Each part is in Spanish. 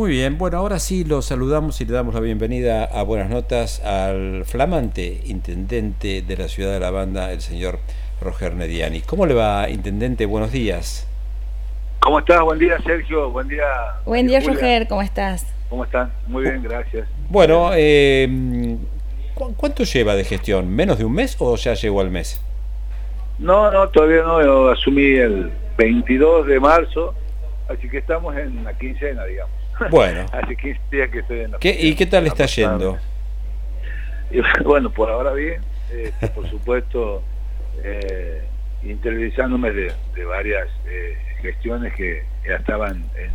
Muy bien, bueno, ahora sí lo saludamos y le damos la bienvenida a Buenas Notas al flamante intendente de la ciudad de la banda, el señor Roger Nediani. ¿Cómo le va, intendente? Buenos días. ¿Cómo estás? Buen día, Sergio. Buen día. Buen día, Roger. ¿Cómo estás? ¿Cómo están? Muy bien, gracias. Bueno, eh, ¿cuánto lleva de gestión? ¿Menos de un mes o ya llegó al mes? No, no, todavía no. Yo asumí el 22 de marzo, así que estamos en la quincena, digamos. Bueno. Hace 15 días que estoy en la ¿Qué, ¿Y qué tal está yendo? Y, bueno, por ahora bien. Este, por supuesto, eh, interiorizándome de, varias eh, gestiones que ya estaban en,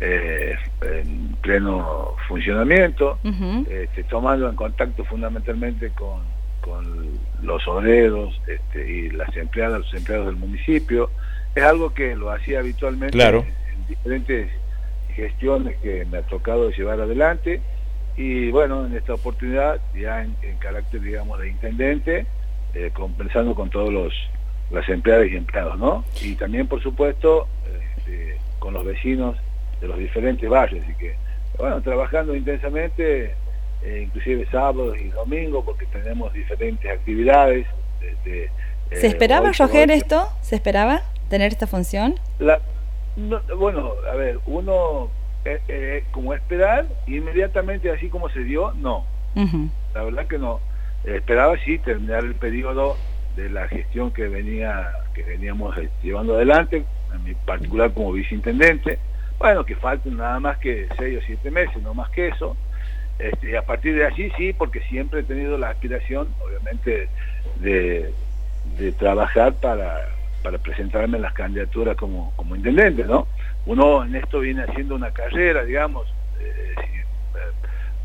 eh, en pleno funcionamiento, este, tomando en contacto fundamentalmente con, con los obreros este, y las empleadas, los empleados del municipio. Es algo que lo hacía habitualmente en, diferentes gestiones que me ha tocado llevar adelante y bueno, en esta oportunidad ya en, carácter digamos de intendente, eh, conversando con todos los las empleadas y empleados, ¿no? Y también por supuesto este, con los vecinos de los diferentes barrios, así que bueno, trabajando intensamente eh, inclusive sábados y domingos, porque tenemos diferentes actividades. Desde, ¿Se esperaba, Roger, esto? ¿Se esperaba tener esta función? La, bueno, a ver, uno, eh, eh, como esperar, inmediatamente así como se dio, no. La verdad que no. Esperaba sí terminar el periodo de la gestión que venía que veníamos llevando adelante, en mi particular como viceintendente. Bueno, que falten nada más que seis o siete meses, no más que eso. Este, a partir de allí sí, porque siempre he tenido la aspiración, obviamente, de, trabajar para, para presentarme en las candidaturas como, como intendente, ¿no? Uno en esto viene haciendo una carrera, digamos, eh,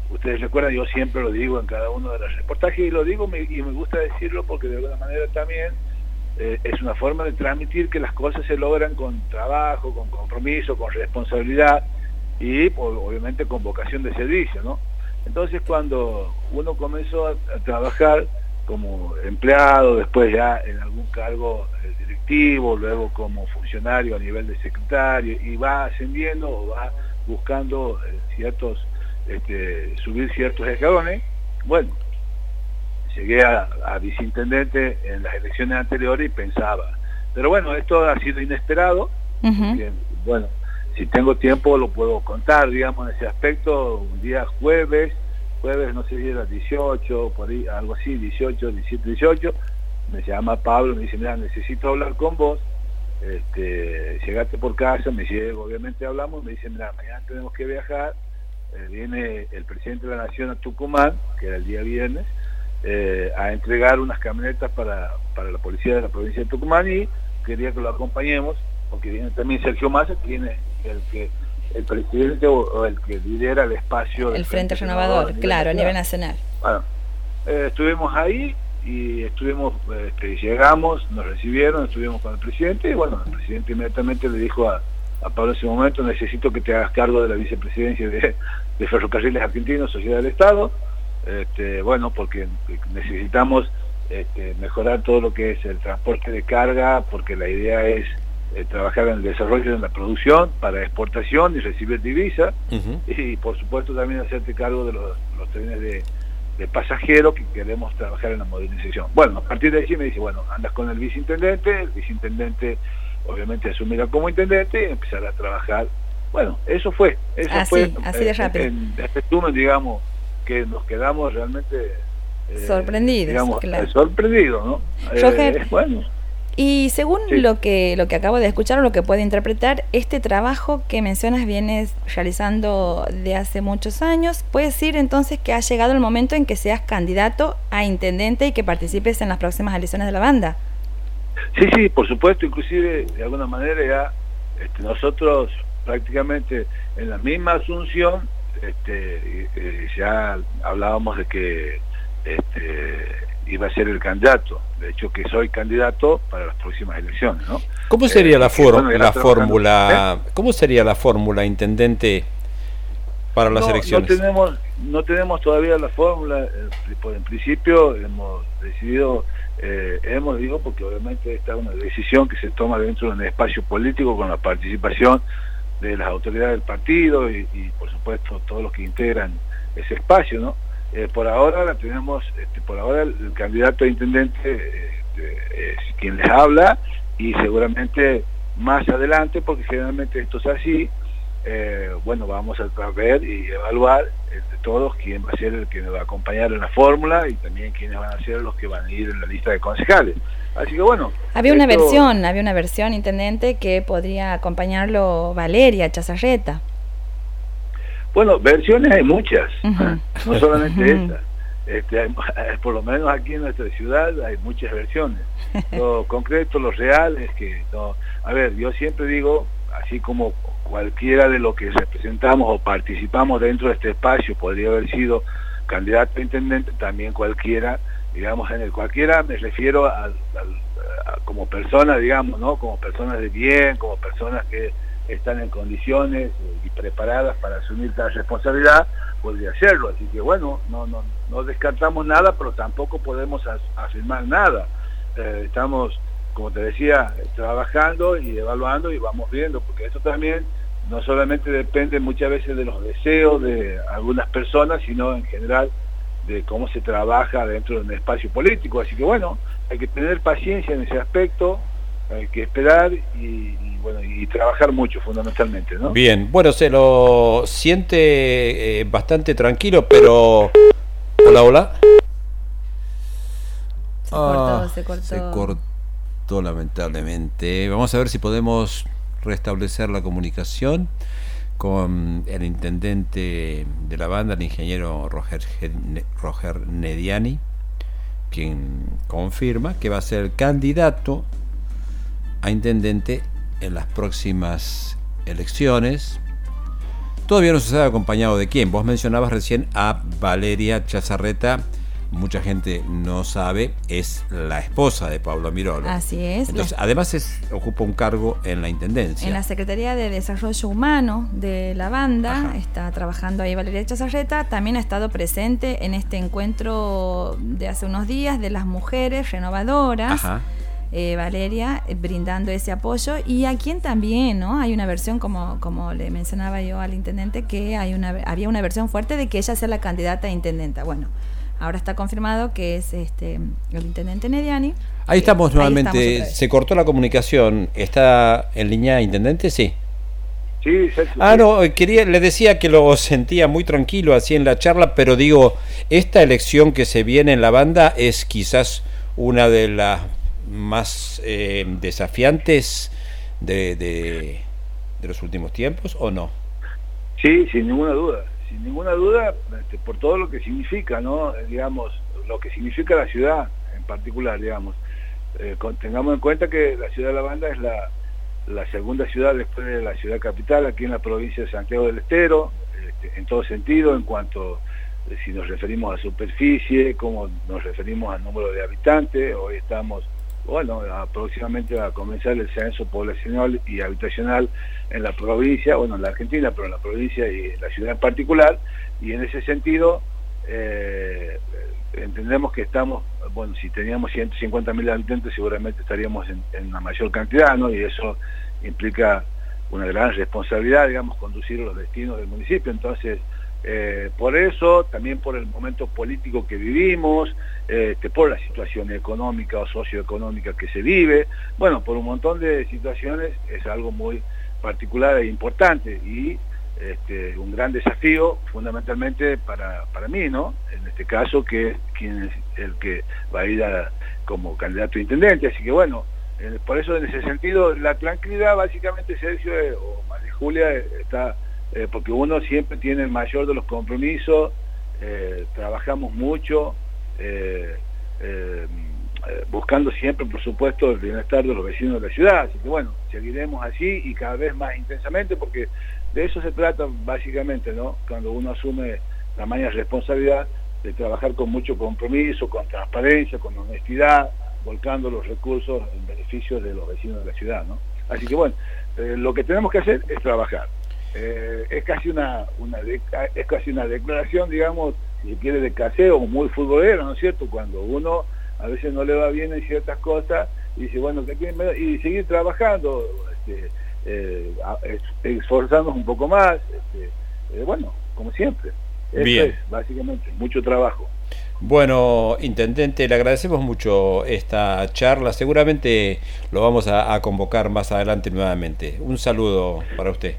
ustedes recuerdan, yo siempre lo digo en cada uno de los reportajes y lo digo y me gusta decirlo porque de alguna manera también eh, es una forma de transmitir que las cosas se logran con trabajo, con compromiso, con responsabilidad y obviamente con vocación de servicio, ¿no? Entonces cuando uno comenzó a, trabajar como empleado, después ya en algún cargo eh, directivo, luego como funcionario a nivel de secretario, y va ascendiendo o va buscando eh, ciertos, este, subir ciertos escalones, bueno, llegué a, viceintendente en las elecciones anteriores y pensaba, pero bueno, esto ha sido inesperado, bueno, si tengo tiempo lo puedo contar, digamos, en ese aspecto, un día jueves, jueves no sé si era 18, por ahí, algo así, 18, 17, 18, me llama Pablo, me dice, mira, necesito hablar con vos, este, llegaste por casa, me llego, obviamente hablamos, me dice, mira, mañana tenemos que viajar, eh, viene el presidente de la Nación a Tucumán, que era el día viernes, eh, a entregar unas camionetas para, para la policía de la provincia de Tucumán y quería que lo acompañemos, porque viene también Sergio Massa, que viene el que el presidente o, el que lidera el espacio el Frente, Renovador, claro, a nivel nacional. Bueno, eh, estuvimos ahí y estuvimos, este, llegamos, nos recibieron, estuvimos con el presidente y bueno, el presidente inmediatamente le dijo a, Pablo en ese momento, necesito que te hagas cargo de la vicepresidencia de, Ferrocarriles Argentinos, Sociedad del Estado, este, bueno, porque necesitamos este, mejorar todo lo que es el transporte de carga, porque la idea es eh, trabajar en el desarrollo de la producción para exportación y recibir divisa y por supuesto también hacerte cargo de los, trenes de, pasajeros que queremos trabajar en la modernización. Bueno, a partir de allí me dice, bueno, andas con el viceintendente, el viceintendente obviamente asumirá como intendente y empezará a trabajar. Bueno, eso fue, eso fue así de rápido. En, resumen, digamos, que nos quedamos realmente eh, sorprendidos, sorprendidos, ¿no? Eh, bueno y según lo que lo que acabo de escuchar o lo que puedo interpretar, este trabajo que mencionas vienes realizando de hace muchos años, puede decir entonces que ha llegado el momento en que seas candidato a intendente y que participes en las próximas elecciones de la banda. Sí, sí, por supuesto, inclusive de alguna manera ya este, nosotros prácticamente en la misma asunción este, ya hablábamos de que este, iba a ser el candidato. De hecho, que soy candidato para las próximas elecciones, ¿no? ¿Cómo sería la, eh, la fórmula? ¿eh? ¿Cómo sería la fórmula, intendente, para las elecciones? No tenemos, no tenemos todavía la fórmula. Eh, en principio hemos decidido, hemos digo, porque obviamente esta es una decisión que se toma dentro de un espacio político con la participación de las autoridades del partido y, por supuesto todos los que integran ese espacio, ¿no? Eh, por ahora la tenemos, este, por ahora el, candidato a intendente este, es quien les habla y seguramente más adelante, porque generalmente esto es así, eh, bueno, vamos a ver y evaluar entre todos quién va a ser el que nos va a acompañar en la fórmula y también quiénes van a ser los que van a ir en la lista de concejales. Así que bueno. Había una versión, había una versión, intendente, que podría acompañarlo Valeria Chazarreta. Bueno, versiones hay muchas, ¿eh? no solamente esta. Este, por lo menos aquí en nuestra ciudad hay muchas versiones. Lo concreto, lo real es que, no, a ver, yo siempre digo, así como cualquiera de los que representamos o participamos dentro de este espacio podría haber sido candidato a intendente, también cualquiera digamos, en el cualquiera me refiero a, como personas, digamos, ¿no? Como personas de bien, como personas que están en condiciones y preparadas para asumir tal responsabilidad, podría hacerlo. Así que bueno, no, no, no descartamos nada, pero tampoco podemos afirmar nada. Eh, estamos, como te decía, trabajando y evaluando y vamos viendo, porque esto también no solamente depende muchas veces de los deseos de algunas personas, sino en general de cómo se trabaja dentro de un espacio político. Así que bueno, hay que tener paciencia en ese aspecto, hay que esperar y, bueno y trabajar mucho fundamentalmente. ¿no? Bien, bueno, se lo siente eh, bastante tranquilo, pero... Hola, hola. Se cortó, ah, se cortó. Se cortó lamentablemente. Vamos a ver si podemos restablecer la comunicación con el intendente de la banda, el ingeniero Roger, Roger Nediani, quien confirma que va a ser candidato a intendente en las próximas elecciones. Todavía no se sabe acompañado de quién. Vos mencionabas recién a Valeria Chazarreta mucha gente no sabe, es la esposa de Pablo Mirolo. Así es. Entonces, además es, ocupa un cargo en la Intendencia. En la Secretaría de Desarrollo Humano de la banda, está trabajando ahí Valeria Chazarreta, también ha estado presente en este encuentro de hace unos días de las mujeres renovadoras. Eh, Valeria eh, brindando ese apoyo y a quien también, ¿no? Hay una versión, como, como le mencionaba yo al intendente, que hay una, había una versión fuerte de que ella sea la candidata a intendenta. Bueno, Ahora está confirmado que es este el intendente Nediani. Ahí estamos nuevamente. Se cortó la comunicación. ¿Está en línea intendente? Sí. Sí, Ah, no, quería, le decía que lo sentía muy tranquilo así en la charla, pero digo, esta elección que se viene en la banda es quizás una de las más eh, desafiantes de, de, los últimos tiempos, ¿o no? Sí, sin ninguna duda sin ninguna duda, este, por todo lo que significa, ¿no? Digamos, lo que significa la ciudad en particular, digamos. Eh, tengamos en cuenta que la ciudad de La Banda es la, segunda ciudad después de la ciudad capital, aquí en la provincia de Santiago del Estero, este, en todo sentido, en cuanto eh, si nos referimos a superficie, como nos referimos al número de habitantes, hoy estamos bueno, próximamente a comenzar el censo poblacional y habitacional en la provincia, bueno, en la Argentina, pero en la provincia y en la ciudad en particular, y en ese sentido eh, entendemos que estamos, bueno, si teníamos 150 mil habitantes seguramente estaríamos en, una mayor cantidad, ¿no? Y eso implica una gran responsabilidad, digamos, conducir los destinos del municipio, entonces eh, por eso, también por el momento político que vivimos, este, por la situación económica o socioeconómica que se vive, bueno, por un montón de situaciones es algo muy particular e importante y este, un gran desafío fundamentalmente para, para mí, ¿no? En este caso, que quien es el que va a ir como candidato a intendente, así que bueno, por eso en ese sentido la tranquilidad básicamente Sergio eh, o María Julia está eh, porque uno siempre tiene el mayor de los compromisos, eh, trabajamos mucho, eh, buscando siempre, por supuesto, el bienestar de los vecinos de la ciudad. Así que bueno, seguiremos así y cada vez más intensamente, porque de eso se trata básicamente, ¿no? Cuando uno asume la mayor responsabilidad de trabajar con mucho compromiso, con transparencia, con honestidad, volcando los recursos en beneficio de los vecinos de la ciudad, ¿no? Así que bueno, lo que tenemos que hacer es trabajar eh, es casi una, una de, es casi una declaración, digamos, si quiere de caseo, muy futbolero, ¿no es cierto? Cuando uno a veces no le va bien en ciertas cosas, y dice, bueno, que y seguir trabajando, este, eh, esforzándonos un poco más, este, eh, bueno, como siempre. Eso bien. es, básicamente, mucho trabajo. Bueno, intendente, le agradecemos mucho esta charla. Seguramente lo vamos a convocar más adelante nuevamente. Un saludo para usted.